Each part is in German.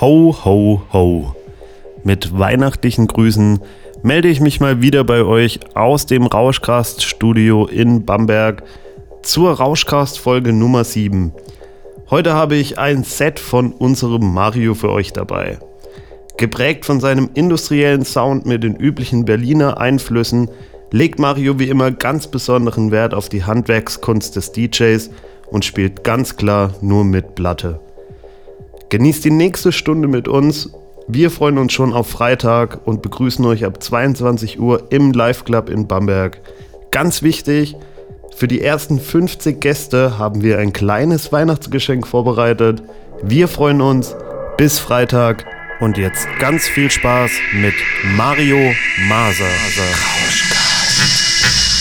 Ho, ho, ho. Mit weihnachtlichen Grüßen melde ich mich mal wieder bei euch aus dem Rauschcast-Studio in Bamberg zur Rauschcast-Folge Nummer 7. Heute habe ich ein Set von unserem Mario für euch dabei. Geprägt von seinem industriellen Sound mit den üblichen Berliner Einflüssen, legt Mario wie immer ganz besonderen Wert auf die Handwerkskunst des DJs und spielt ganz klar nur mit Platte. Genießt die nächste Stunde mit uns. Wir freuen uns schon auf Freitag und begrüßen euch ab 22 Uhr im Live Club in Bamberg. Ganz wichtig, für die ersten 50 Gäste haben wir ein kleines Weihnachtsgeschenk vorbereitet. Wir freuen uns. Bis Freitag und jetzt ganz viel Spaß mit Mario Maser. Fiesta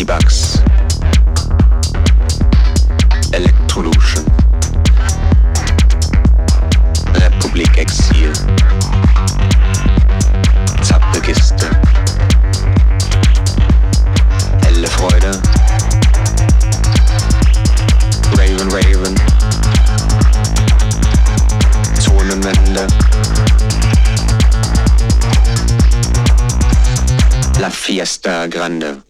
Citybugs, Electrolution, Republik Exil, Zappelkiste, Helle Freude, Raven Raven, Zonenwende, La Fiesta Grande.